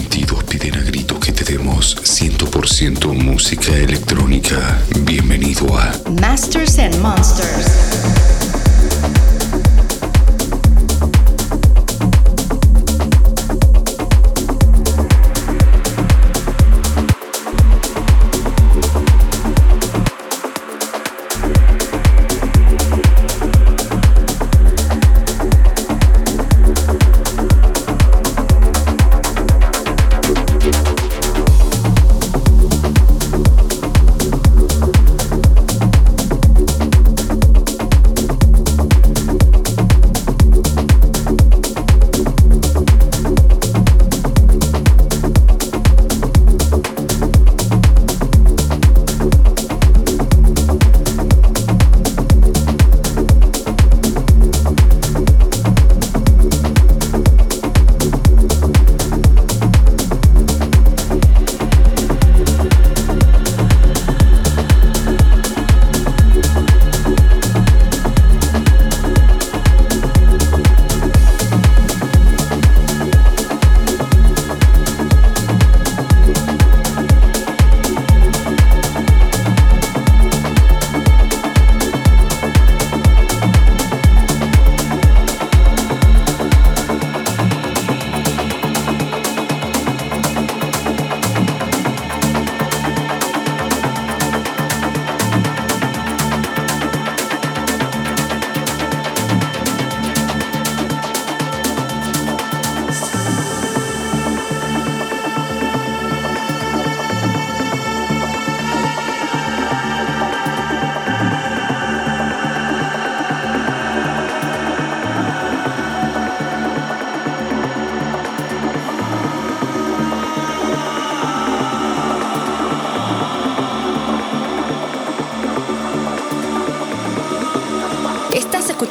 sentidos piden a gritos que te demos 100% música electrónica. Bienvenido a Masters and Monsters.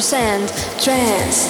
100% trance.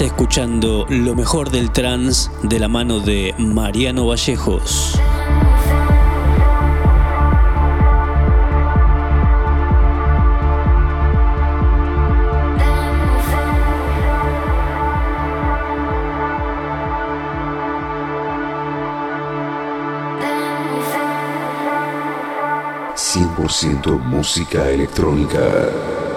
Escuchando lo mejor del trance de la mano de Mariano Vallejos. 100% música electrónica.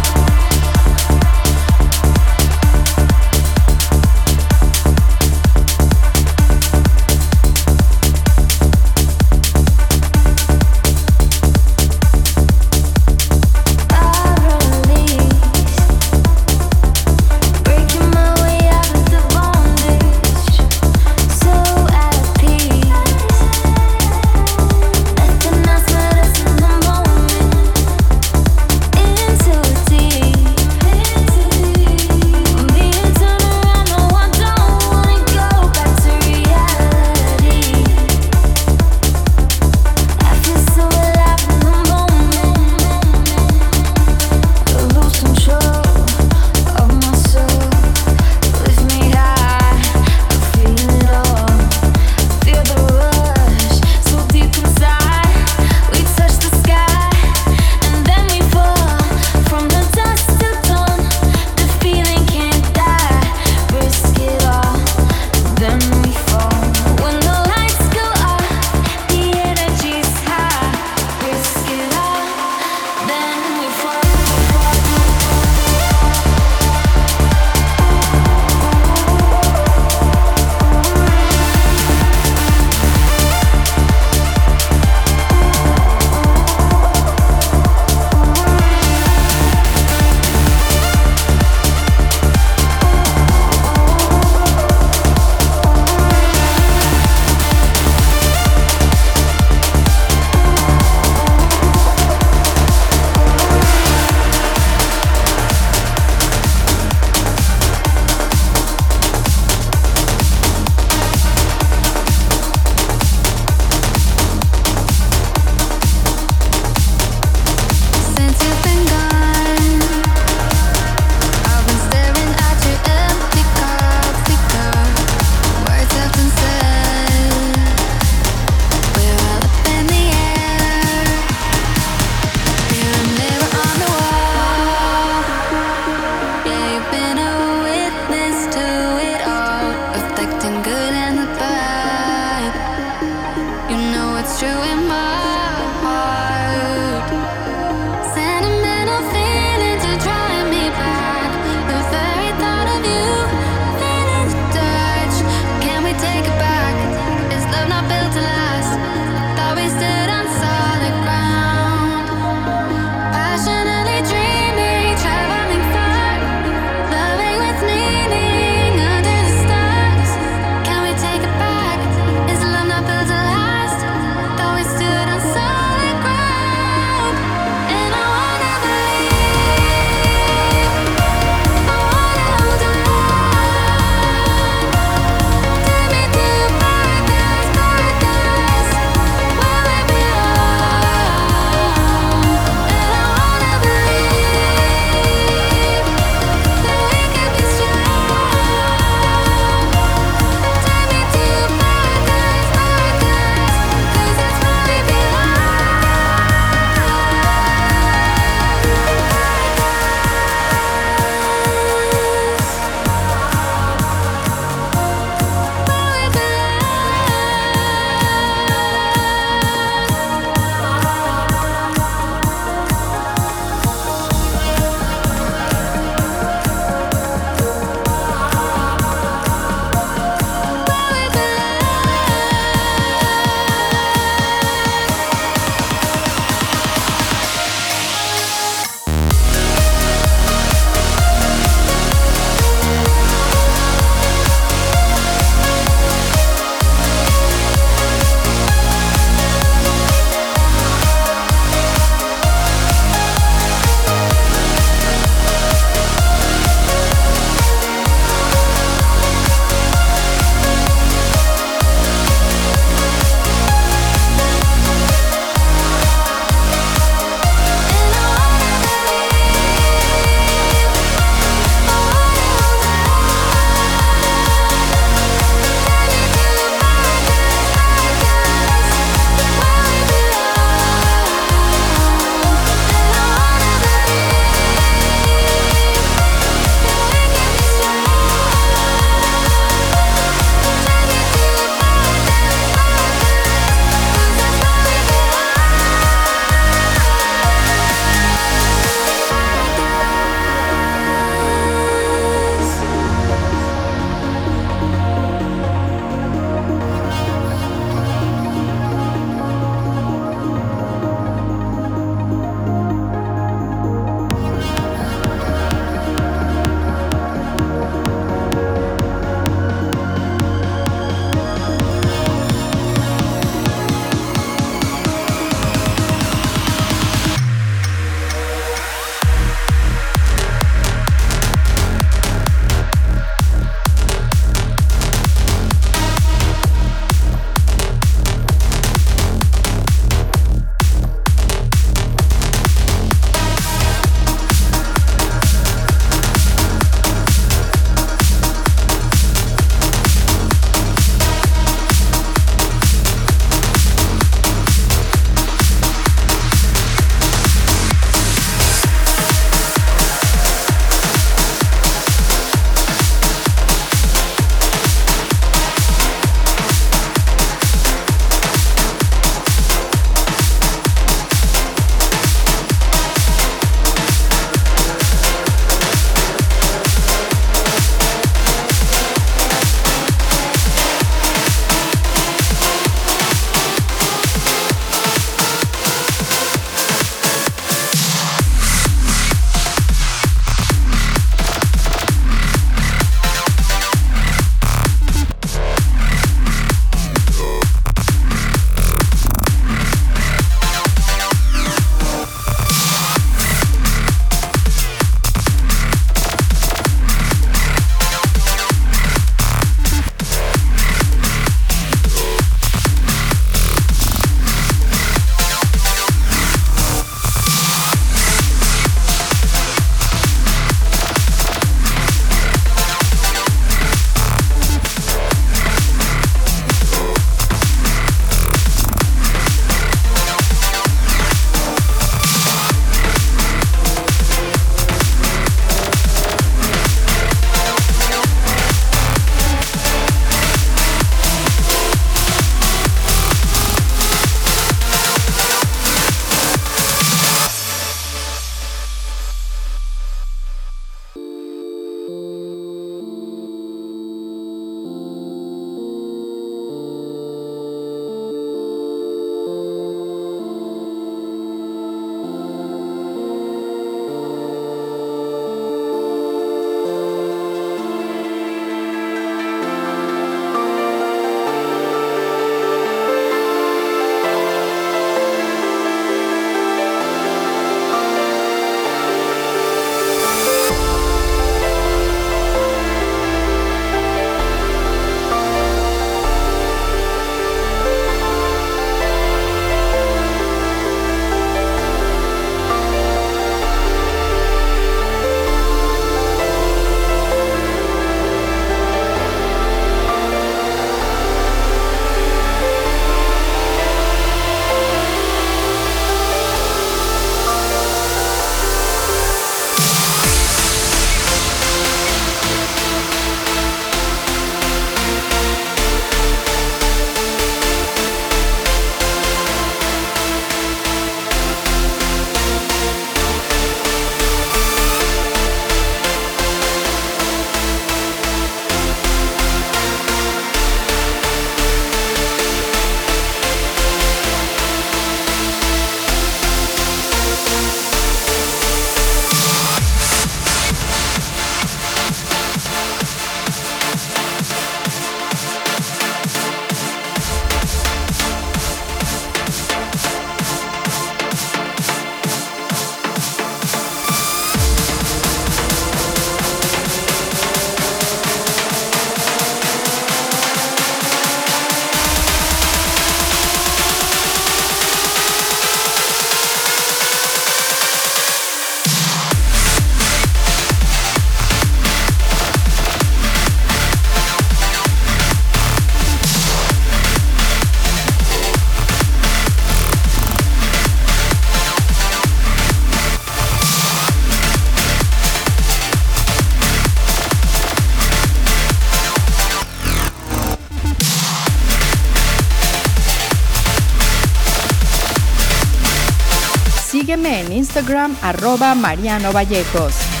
Instagram arroba Mariano Vallejos.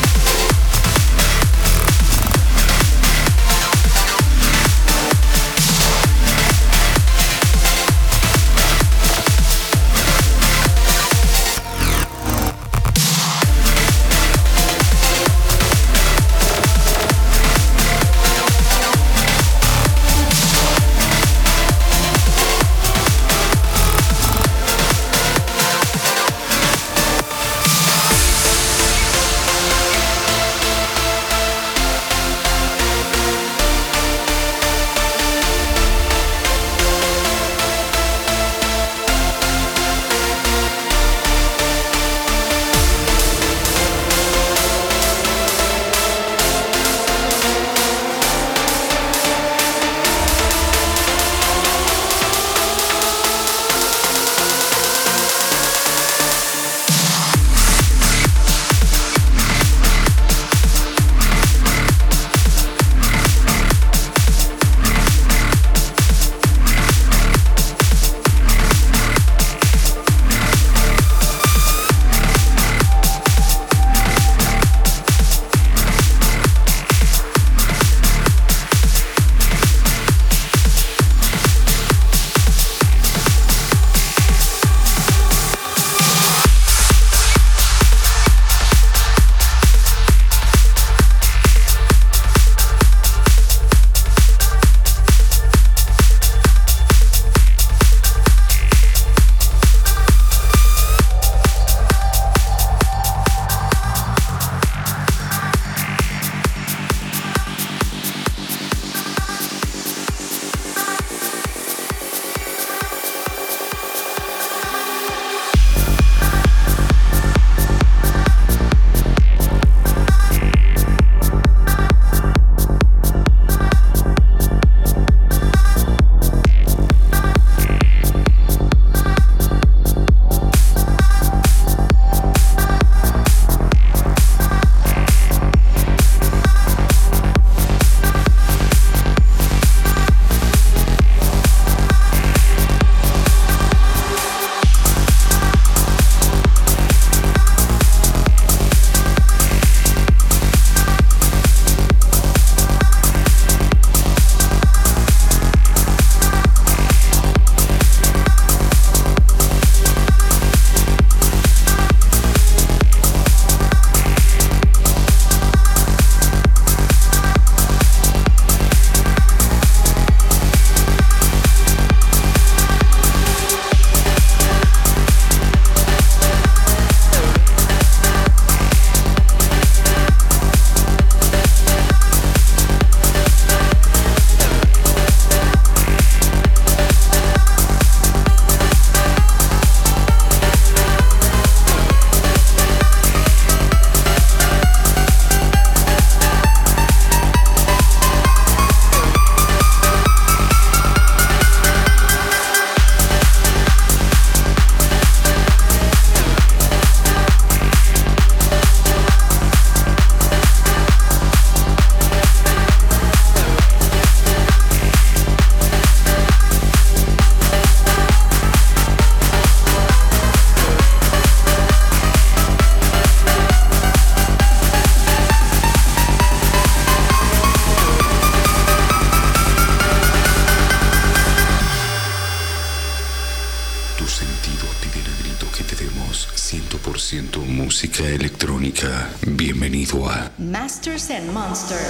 And Monsters.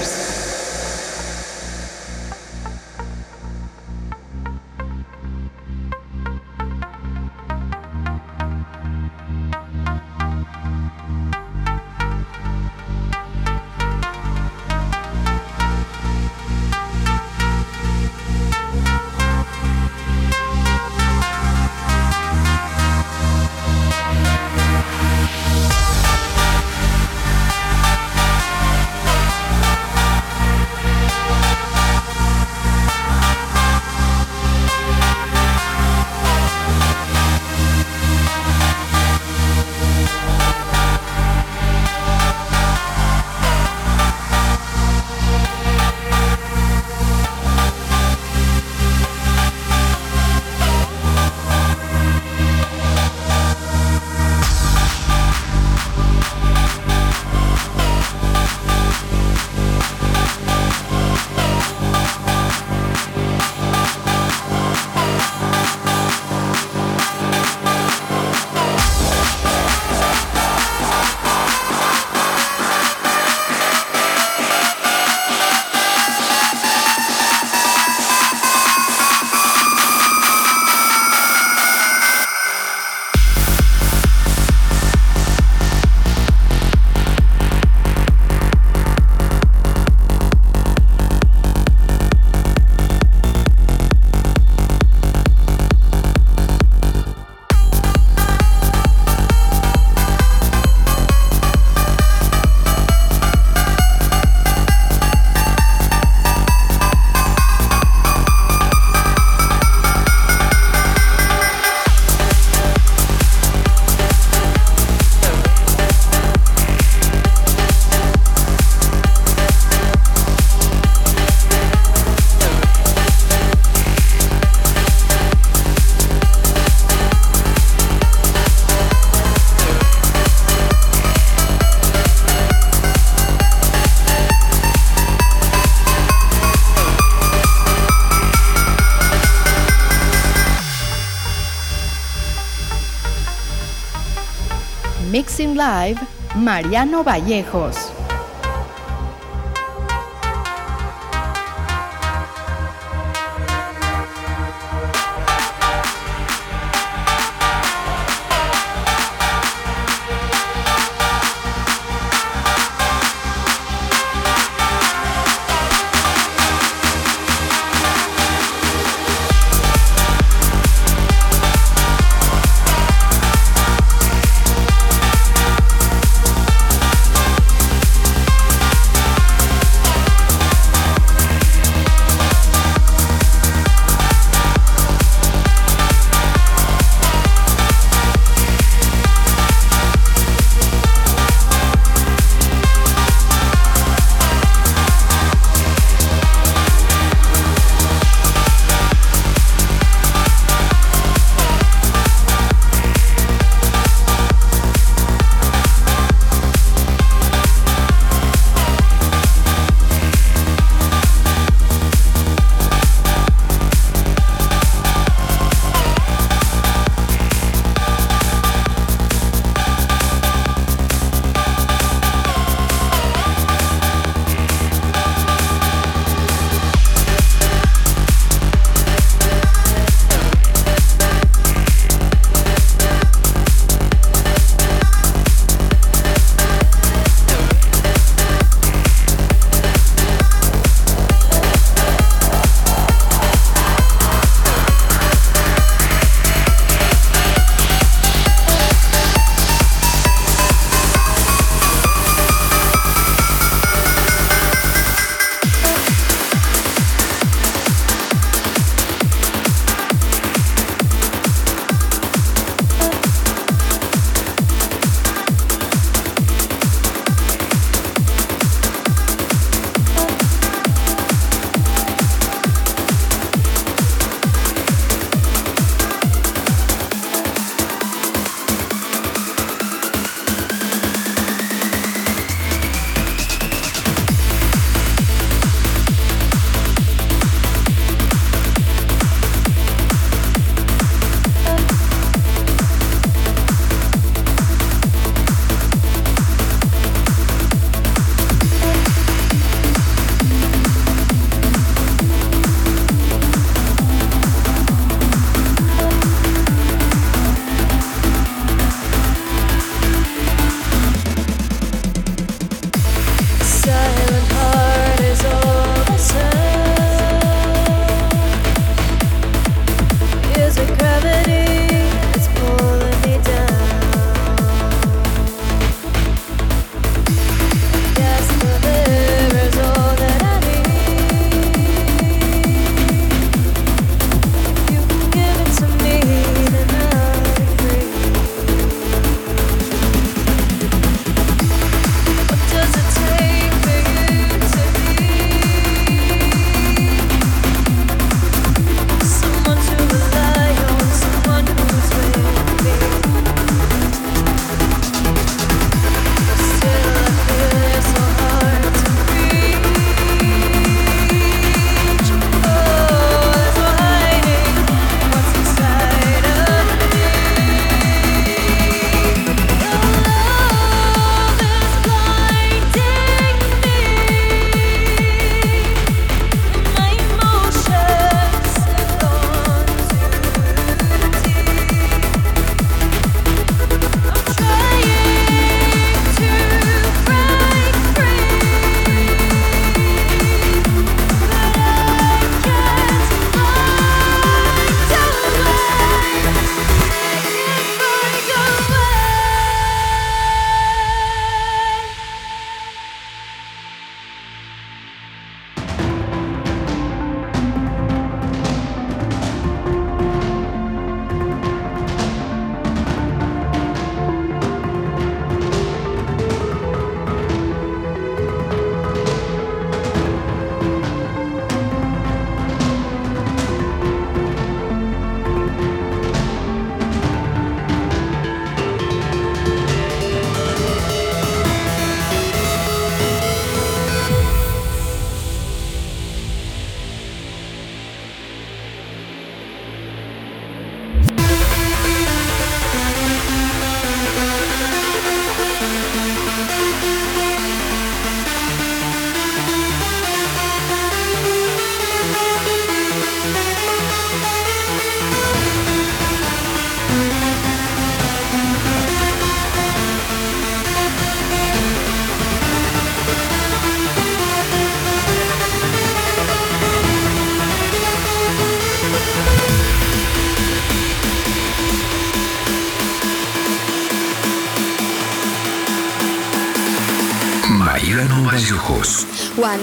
Mariano. Vallejos.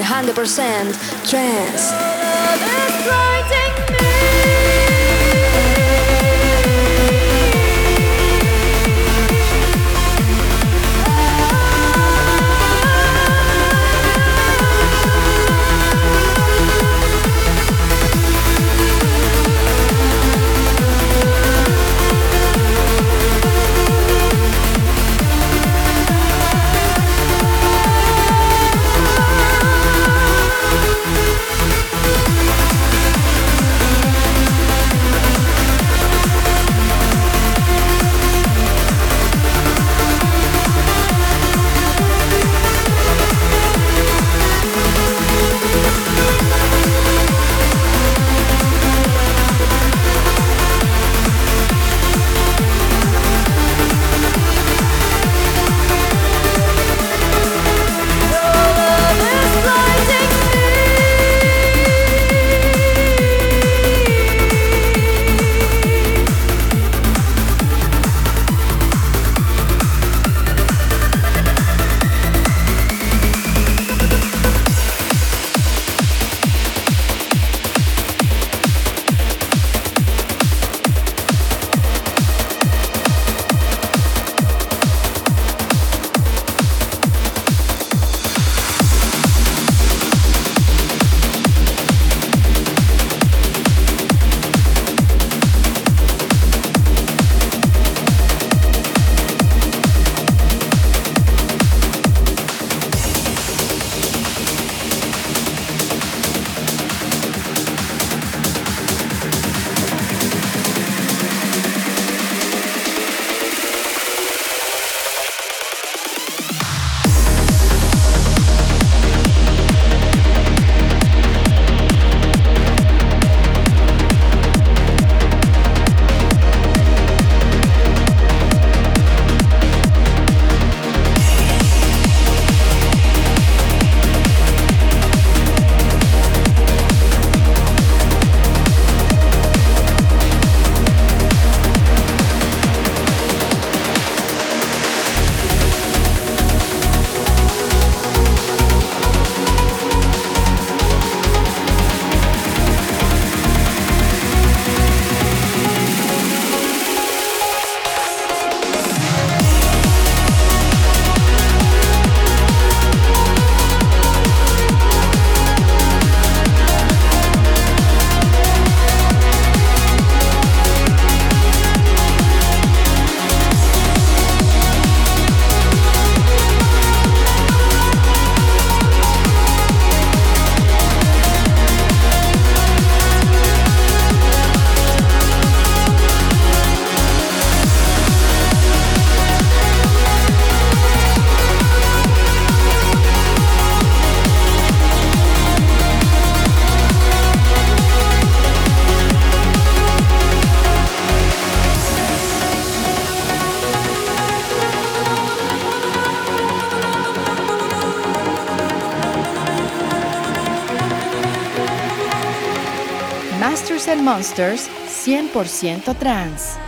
100% trance. Monsters 100% trans.